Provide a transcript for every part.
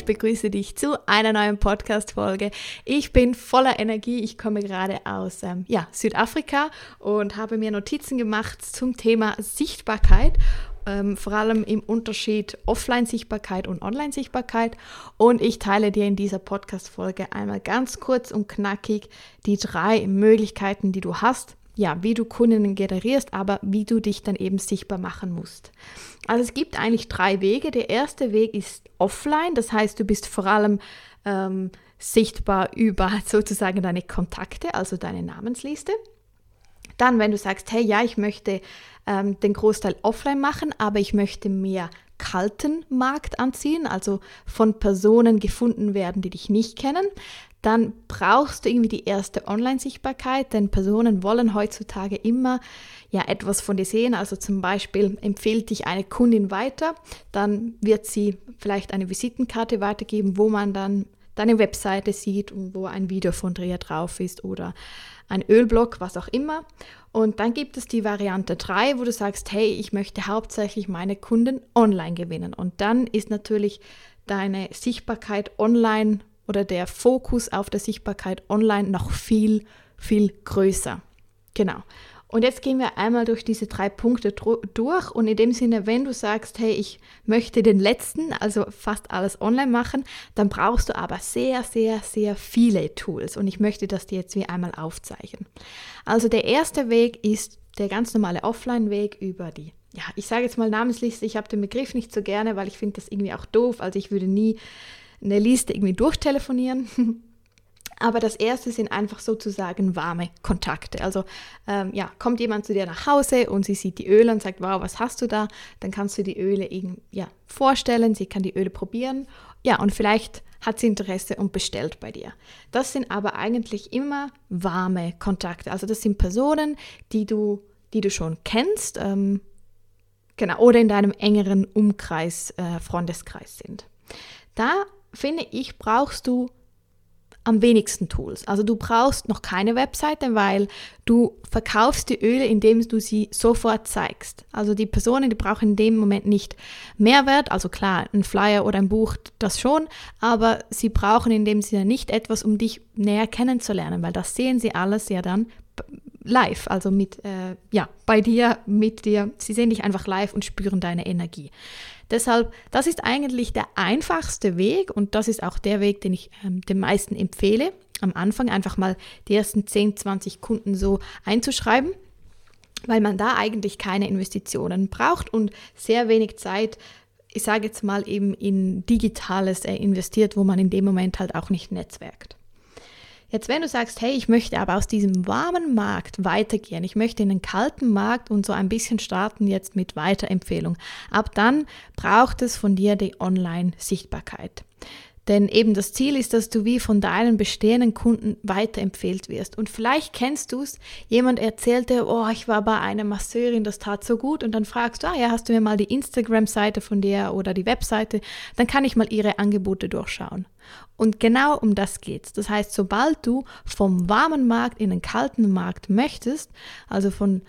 ich begrüße dich zu einer neuen Podcast-Folge. Ich bin voller Energie. Ich komme gerade aus ähm, ja, Südafrika und habe mir Notizen gemacht zum Thema Sichtbarkeit. Ähm, vor allem im Unterschied Offline-Sichtbarkeit und Online-Sichtbarkeit. Und ich teile dir in dieser Podcast-Folge einmal ganz kurz und knackig die drei Möglichkeiten, die du hast, ja, wie du Kunden generierst, aber wie du dich dann eben sichtbar machen musst. Also es gibt eigentlich drei Wege. Der erste Weg ist offline, das heißt, du bist vor allem ähm, sichtbar über sozusagen deine Kontakte, also deine Namensliste. Dann, wenn du sagst, hey, ja, ich möchte ähm, den Großteil offline machen, aber ich möchte mehr kalten Markt anziehen, also von Personen gefunden werden, die dich nicht kennen, dann brauchst du irgendwie die erste Online-Sichtbarkeit, denn Personen wollen heutzutage immer ja etwas von dir sehen. Also zum Beispiel empfiehlt dich eine Kundin weiter, dann wird sie vielleicht eine Visitenkarte weitergeben, wo man dann deine Webseite sieht und wo ein Video von dir drauf ist oder ein Ölblock, was auch immer. Und dann gibt es die Variante 3, wo du sagst, hey, ich möchte hauptsächlich meine Kunden online gewinnen. Und dann ist natürlich deine Sichtbarkeit online oder der Fokus auf der Sichtbarkeit online noch viel, viel größer. Genau. Und jetzt gehen wir einmal durch diese drei Punkte durch und in dem Sinne, wenn du sagst, hey, ich möchte den letzten, also fast alles online machen, dann brauchst du aber sehr, sehr, sehr viele Tools und ich möchte das dir jetzt wie einmal aufzeichnen. Also der erste Weg ist der ganz normale Offline-Weg über die, ja, ich sage jetzt mal Namensliste, ich habe den Begriff nicht so gerne, weil ich finde das irgendwie auch doof, also ich würde nie eine Liste irgendwie durchtelefonieren. Aber das erste sind einfach sozusagen warme Kontakte. Also ähm, ja, kommt jemand zu dir nach Hause und sie sieht die Öle und sagt, wow, was hast du da? Dann kannst du die Öle eben, ja, vorstellen, sie kann die Öle probieren. Ja, und vielleicht hat sie Interesse und bestellt bei dir. Das sind aber eigentlich immer warme Kontakte. Also das sind Personen, die du, die du schon kennst, ähm, genau, oder in deinem engeren Umkreis, äh, Freundeskreis sind. Da finde ich, brauchst du am wenigsten Tools. Also du brauchst noch keine Webseite, weil du verkaufst die Öle, indem du sie sofort zeigst. Also die Personen, die brauchen in dem Moment nicht Mehrwert, also klar, ein Flyer oder ein Buch, das schon, aber sie brauchen in dem Sinne nicht etwas, um dich näher kennenzulernen, weil das sehen sie alles ja dann live, also mit, äh, ja, bei dir, mit dir. Sie sehen dich einfach live und spüren deine Energie. Deshalb, das ist eigentlich der einfachste Weg und das ist auch der Weg, den ich ähm, den meisten empfehle. Am Anfang einfach mal die ersten 10, 20 Kunden so einzuschreiben, weil man da eigentlich keine Investitionen braucht und sehr wenig Zeit ich sage jetzt mal eben in Digitales äh, investiert, wo man in dem Moment halt auch nicht netzwerkt. Jetzt, wenn du sagst, hey, ich möchte aber aus diesem warmen Markt weitergehen, ich möchte in den kalten Markt und so ein bisschen starten jetzt mit Weiterempfehlung, ab dann braucht es von dir die Online-Sichtbarkeit. Denn eben das Ziel ist, dass du wie von deinen bestehenden Kunden weiterempfehlt wirst. Und vielleicht kennst du es, jemand erzählte, oh, ich war bei einer Masseurin, das tat so gut. Und dann fragst du, ah ja, hast du mir mal die Instagram-Seite von der oder die Webseite, dann kann ich mal ihre Angebote durchschauen. Und genau um das geht's. Das heißt, sobald du vom warmen Markt in den kalten Markt möchtest, also von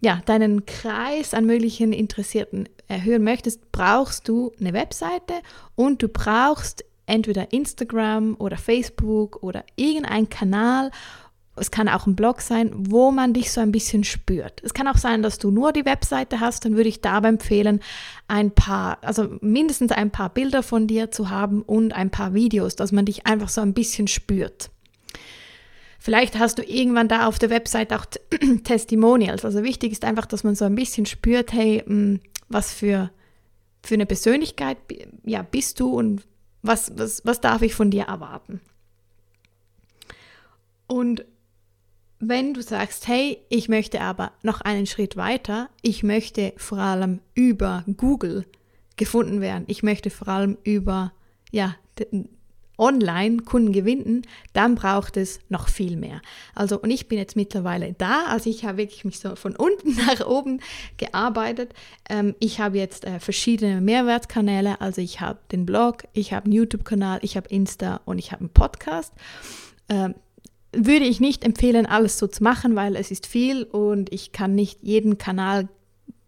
ja, deinen Kreis an möglichen Interessierten erhöhen möchtest, brauchst du eine Webseite und du brauchst entweder Instagram oder Facebook oder irgendein Kanal. Es kann auch ein Blog sein, wo man dich so ein bisschen spürt. Es kann auch sein, dass du nur die Webseite hast, dann würde ich dabei empfehlen, ein paar, also mindestens ein paar Bilder von dir zu haben und ein paar Videos, dass man dich einfach so ein bisschen spürt. Vielleicht hast du irgendwann da auf der Website auch Testimonials. Also wichtig ist einfach, dass man so ein bisschen spürt, hey, hm, was für, für eine Persönlichkeit ja, bist du und was, was, was darf ich von dir erwarten? Und wenn du sagst, hey, ich möchte aber noch einen Schritt weiter, ich möchte vor allem über Google gefunden werden, ich möchte vor allem über ja, online Kunden gewinnen, dann braucht es noch viel mehr. Also, und ich bin jetzt mittlerweile da, also ich habe wirklich mich so von unten nach oben gearbeitet. Ähm, ich habe jetzt äh, verschiedene Mehrwertkanäle, also ich habe den Blog, ich habe einen YouTube-Kanal, ich habe Insta und ich habe einen Podcast. Ähm, würde ich nicht empfehlen, alles so zu machen, weil es ist viel und ich kann nicht jeden Kanal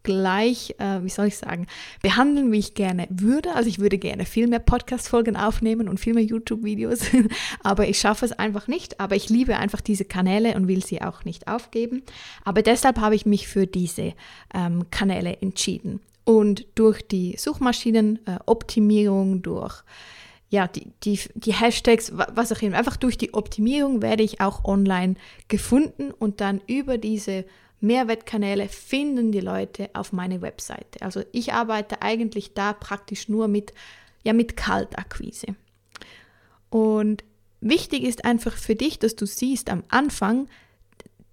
gleich, äh, wie soll ich sagen, behandeln, wie ich gerne würde. Also ich würde gerne viel mehr Podcast-Folgen aufnehmen und viel mehr YouTube-Videos, aber ich schaffe es einfach nicht. Aber ich liebe einfach diese Kanäle und will sie auch nicht aufgeben. Aber deshalb habe ich mich für diese ähm, Kanäle entschieden. Und durch die Suchmaschinenoptimierung, äh, durch ja, die, die, die Hashtags, was auch immer, einfach durch die Optimierung werde ich auch online gefunden und dann über diese Mehrwertkanäle finden die Leute auf meine Webseite. Also ich arbeite eigentlich da praktisch nur mit, ja, mit Kaltakquise. Und wichtig ist einfach für dich, dass du siehst am Anfang,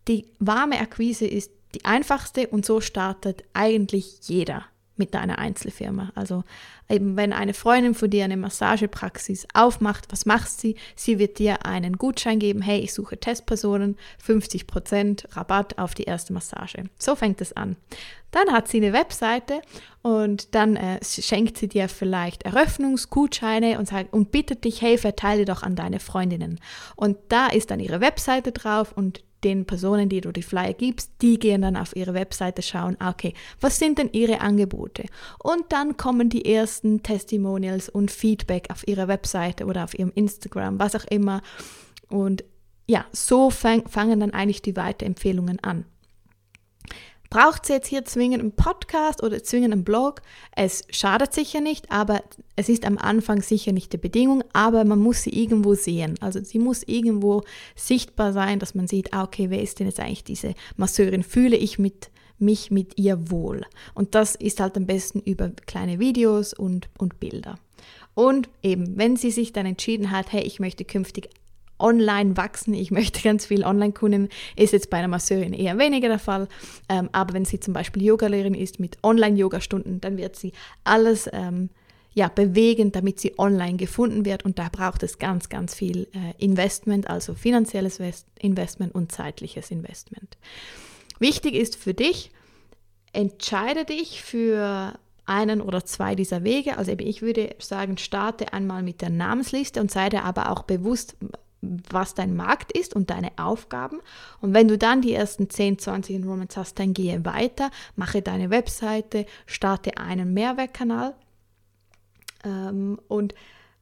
die warme Akquise ist die einfachste und so startet eigentlich jeder mit deiner Einzelfirma. Also eben wenn eine Freundin von dir eine Massagepraxis aufmacht, was macht sie? Sie wird dir einen Gutschein geben, hey, ich suche Testpersonen, 50% Rabatt auf die erste Massage. So fängt es an. Dann hat sie eine Webseite und dann äh, schenkt sie dir vielleicht Eröffnungsgutscheine und, sagt, und bittet dich, hey, verteile doch an deine Freundinnen. Und da ist dann ihre Webseite drauf und den Personen, die du die Flyer gibst, die gehen dann auf ihre Webseite schauen, ah, okay, was sind denn ihre Angebote? Und dann kommen die ersten Testimonials und Feedback auf ihrer Webseite oder auf ihrem Instagram, was auch immer. Und ja, so fang, fangen dann eigentlich die Weiterempfehlungen an. Braucht sie jetzt hier zwingend einen Podcast oder zwingend einen Blog? Es schadet sicher nicht, aber es ist am Anfang sicher nicht die Bedingung, aber man muss sie irgendwo sehen. Also sie muss irgendwo sichtbar sein, dass man sieht, ah, okay, wer ist denn jetzt eigentlich diese Masseurin? Fühle ich mit, mich mit ihr wohl? Und das ist halt am besten über kleine Videos und, und Bilder. Und eben, wenn sie sich dann entschieden hat, hey, ich möchte künftig online wachsen. Ich möchte ganz viel Online-Kunden, ist jetzt bei einer Masseurin eher weniger der Fall. Ähm, aber wenn sie zum Beispiel Yogalehrerin ist mit Online-Yoga-Stunden, dann wird sie alles ähm, ja, bewegen, damit sie online gefunden wird. Und da braucht es ganz, ganz viel äh, Investment, also finanzielles Investment und zeitliches Investment. Wichtig ist für dich, entscheide dich für einen oder zwei dieser Wege. Also ich würde sagen, starte einmal mit der Namensliste und sei dir aber auch bewusst, was dein Markt ist und deine Aufgaben. Und wenn du dann die ersten 10, 20 Enrollments hast, dann gehe weiter, mache deine Webseite, starte einen Mehrwertkanal. Ähm, und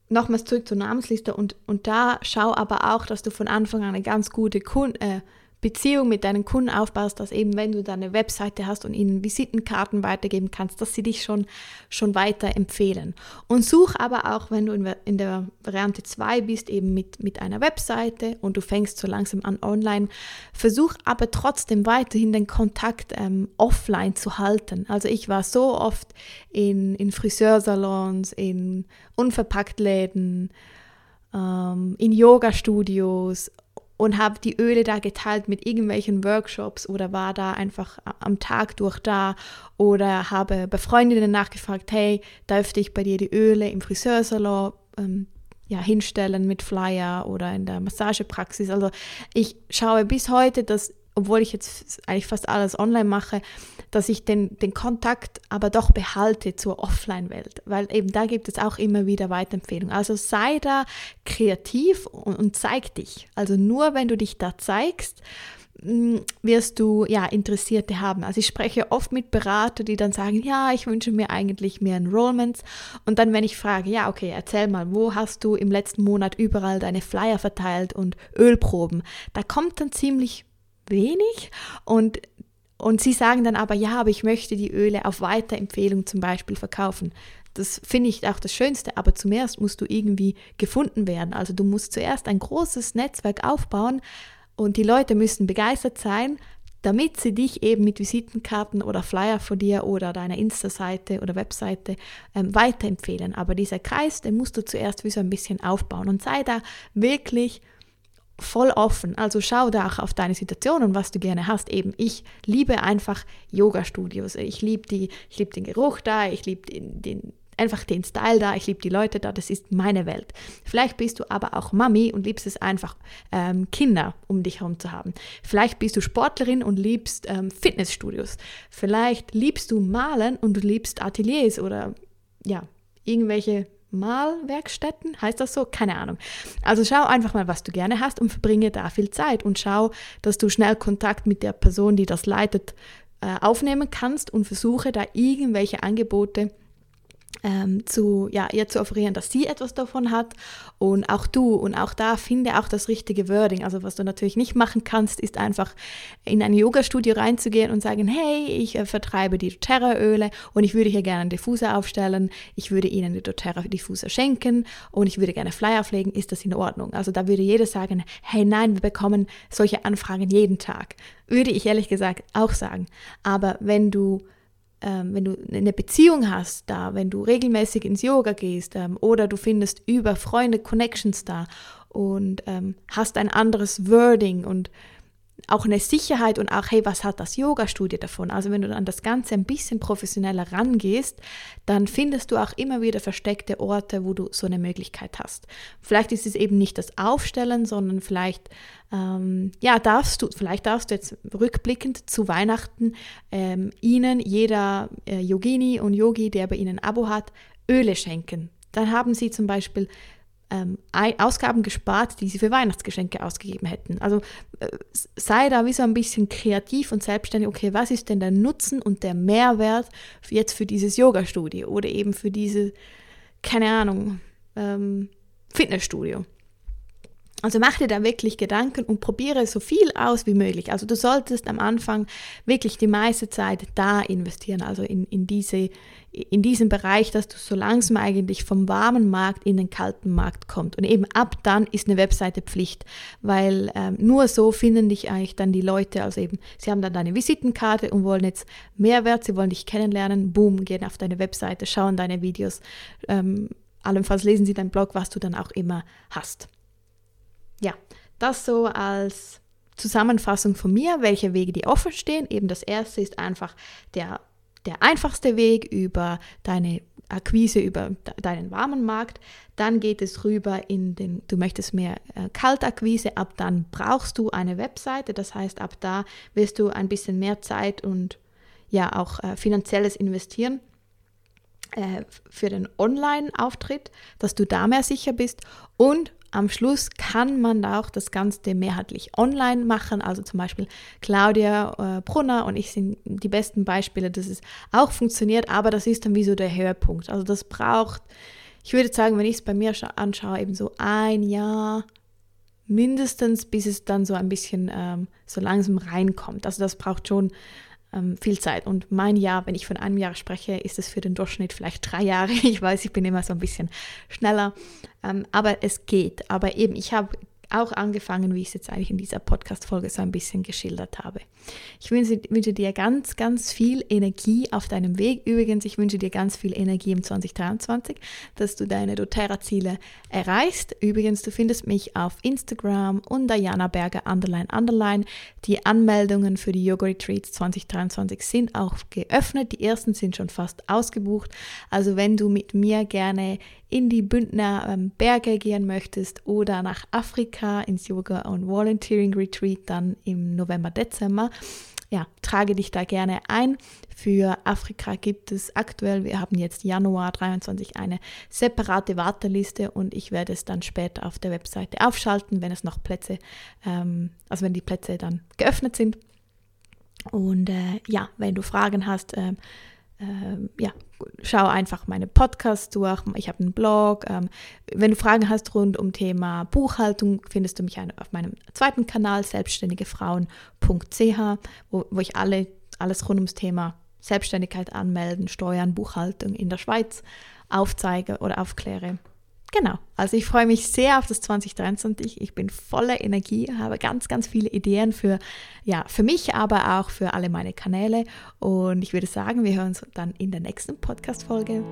nochmals zurück zur Namensliste und, und da schau aber auch, dass du von Anfang an eine ganz gute Kunden, äh, Beziehung mit deinen Kunden aufbaust, dass eben, wenn du deine Webseite hast und ihnen Visitenkarten weitergeben kannst, dass sie dich schon, schon weiter empfehlen. Und such aber auch, wenn du in der Variante 2 bist, eben mit, mit einer Webseite und du fängst so langsam an online, versuch aber trotzdem weiterhin den Kontakt ähm, offline zu halten. Also ich war so oft in, in Friseursalons, in Unverpacktläden, ähm, in Yoga-Studios und habe die Öle da geteilt mit irgendwelchen Workshops oder war da einfach am Tag durch da oder habe bei Freundinnen nachgefragt, hey, dürfte ich bei dir die Öle im Friseursalon ähm, ja, hinstellen mit Flyer oder in der Massagepraxis. Also ich schaue bis heute, dass obwohl ich jetzt eigentlich fast alles online mache, dass ich den, den Kontakt aber doch behalte zur Offline-Welt, weil eben da gibt es auch immer wieder Weiterempfehlungen. Also sei da kreativ und, und zeig dich. Also nur wenn du dich da zeigst, mm, wirst du ja Interessierte haben. Also ich spreche oft mit Beratern, die dann sagen, ja, ich wünsche mir eigentlich mehr Enrollments. Und dann, wenn ich frage, ja, okay, erzähl mal, wo hast du im letzten Monat überall deine Flyer verteilt und Ölproben? Da kommt dann ziemlich wenig und und sie sagen dann aber, ja, aber ich möchte die Öle auf Weiterempfehlung zum Beispiel verkaufen. Das finde ich auch das Schönste, aber zuerst musst du irgendwie gefunden werden. Also du musst zuerst ein großes Netzwerk aufbauen und die Leute müssen begeistert sein, damit sie dich eben mit Visitenkarten oder Flyer von dir oder deiner Insta-Seite oder Webseite ähm, weiterempfehlen. Aber dieser Kreis, den musst du zuerst wie so ein bisschen aufbauen und sei da wirklich voll offen. Also schau da auch auf deine Situation und was du gerne hast. Eben, ich liebe einfach Yoga-Studios. Ich liebe die, ich liebe den Geruch da, ich liebe den, den einfach den Style da, ich liebe die Leute da, das ist meine Welt. Vielleicht bist du aber auch Mami und liebst es einfach, ähm, Kinder um dich herum zu haben. Vielleicht bist du Sportlerin und liebst ähm, Fitnessstudios. Vielleicht liebst du Malen und du liebst Ateliers oder ja, irgendwelche Malwerkstätten, heißt das so? Keine Ahnung. Also schau einfach mal, was du gerne hast und verbringe da viel Zeit und schau, dass du schnell Kontakt mit der Person, die das leitet, äh, aufnehmen kannst und versuche da irgendwelche Angebote ähm, zu, ja, ihr zu offerieren, dass sie etwas davon hat und auch du und auch da finde auch das richtige Wording. Also was du natürlich nicht machen kannst, ist einfach in ein Yoga-Studio reinzugehen und sagen, hey, ich äh, vertreibe die doTERRA-Öle und ich würde hier gerne einen Diffuser aufstellen, ich würde Ihnen die doTERRA-Diffuser schenken und ich würde gerne Flyer pflegen, ist das in Ordnung? Also da würde jeder sagen, hey nein, wir bekommen solche Anfragen jeden Tag. Würde ich ehrlich gesagt auch sagen. Aber wenn du ähm, wenn du eine Beziehung hast da, wenn du regelmäßig ins Yoga gehst ähm, oder du findest über Freunde Connections da und ähm, hast ein anderes Wording und auch eine Sicherheit und auch, hey, was hat das Yoga-Studio davon? Also wenn du an das Ganze ein bisschen professioneller rangehst, dann findest du auch immer wieder versteckte Orte, wo du so eine Möglichkeit hast. Vielleicht ist es eben nicht das Aufstellen, sondern vielleicht, ähm, ja, darfst du, vielleicht darfst du jetzt rückblickend zu Weihnachten ähm, ihnen, jeder äh, Yogini und Yogi, der bei ihnen ein Abo hat, Öle schenken. Dann haben sie zum Beispiel ähm, Ausgaben gespart, die sie für Weihnachtsgeschenke ausgegeben hätten. Also äh, sei da wie so ein bisschen kreativ und selbstständig, okay, was ist denn der Nutzen und der Mehrwert jetzt für dieses Yoga-Studio oder eben für diese, keine Ahnung, ähm, Fitnessstudio. Also mach dir da wirklich Gedanken und probiere so viel aus wie möglich. Also du solltest am Anfang wirklich die meiste Zeit da investieren, also in, in, diese, in diesen Bereich, dass du so langsam eigentlich vom warmen Markt in den kalten Markt kommst. Und eben ab dann ist eine Webseite Pflicht, weil ähm, nur so finden dich eigentlich dann die Leute, also eben, sie haben dann deine Visitenkarte und wollen jetzt Mehrwert, sie wollen dich kennenlernen, boom, gehen auf deine Webseite, schauen deine Videos, ähm, allenfalls lesen sie deinen Blog, was du dann auch immer hast ja, das so als Zusammenfassung von mir, welche Wege die offen stehen. Eben das erste ist einfach der, der einfachste Weg über deine Akquise, über deinen warmen Markt. Dann geht es rüber in den, du möchtest mehr äh, Kaltakquise, ab dann brauchst du eine Webseite. Das heißt, ab da wirst du ein bisschen mehr Zeit und ja auch äh, finanzielles investieren äh, für den Online-Auftritt, dass du da mehr sicher bist. Und am Schluss kann man auch das Ganze mehrheitlich online machen. Also zum Beispiel Claudia äh, Brunner und ich sind die besten Beispiele, dass es auch funktioniert, aber das ist dann wie so der Höhepunkt. Also das braucht, ich würde sagen, wenn ich es bei mir anschaue, eben so ein Jahr mindestens, bis es dann so ein bisschen ähm, so langsam reinkommt. Also das braucht schon ähm, viel Zeit. Und mein Jahr, wenn ich von einem Jahr spreche, ist es für den Durchschnitt vielleicht drei Jahre. Ich weiß, ich bin immer so ein bisschen schneller, ähm, aber es geht. Aber eben, ich habe auch angefangen, wie ich es jetzt eigentlich in dieser Podcast-Folge so ein bisschen geschildert habe. Ich wünsche, wünsche, dir ganz, ganz viel Energie auf deinem Weg. Übrigens, ich wünsche dir ganz viel Energie im 2023, dass du deine doTERRA-Ziele erreichst. Übrigens, du findest mich auf Instagram und Diana Berger Underline Underline. Die Anmeldungen für die Yoga Retreats 2023 sind auch geöffnet. Die ersten sind schon fast ausgebucht. Also wenn du mit mir gerne in die Bündner ähm, Berge gehen möchtest oder nach Afrika ins Yoga und Volunteering Retreat dann im November, Dezember, ja, trage dich da gerne ein. Für Afrika gibt es aktuell, wir haben jetzt Januar 23 eine separate Warteliste und ich werde es dann später auf der Webseite aufschalten, wenn es noch Plätze, ähm, also wenn die Plätze dann geöffnet sind. Und äh, ja, wenn du Fragen hast, äh, ähm, ja, schau einfach meine Podcasts durch. Ich habe einen Blog. Ähm, wenn du Fragen hast rund um Thema Buchhaltung, findest du mich auf meinem zweiten Kanal selbstständigefrauen.ch, wo, wo ich alle, alles rund ums Thema Selbstständigkeit anmelden, Steuern, Buchhaltung in der Schweiz aufzeige oder aufkläre. Genau, also ich freue mich sehr auf das 2023. Ich bin voller Energie, habe ganz, ganz viele Ideen für, ja, für mich, aber auch für alle meine Kanäle. Und ich würde sagen, wir hören uns dann in der nächsten Podcast-Folge.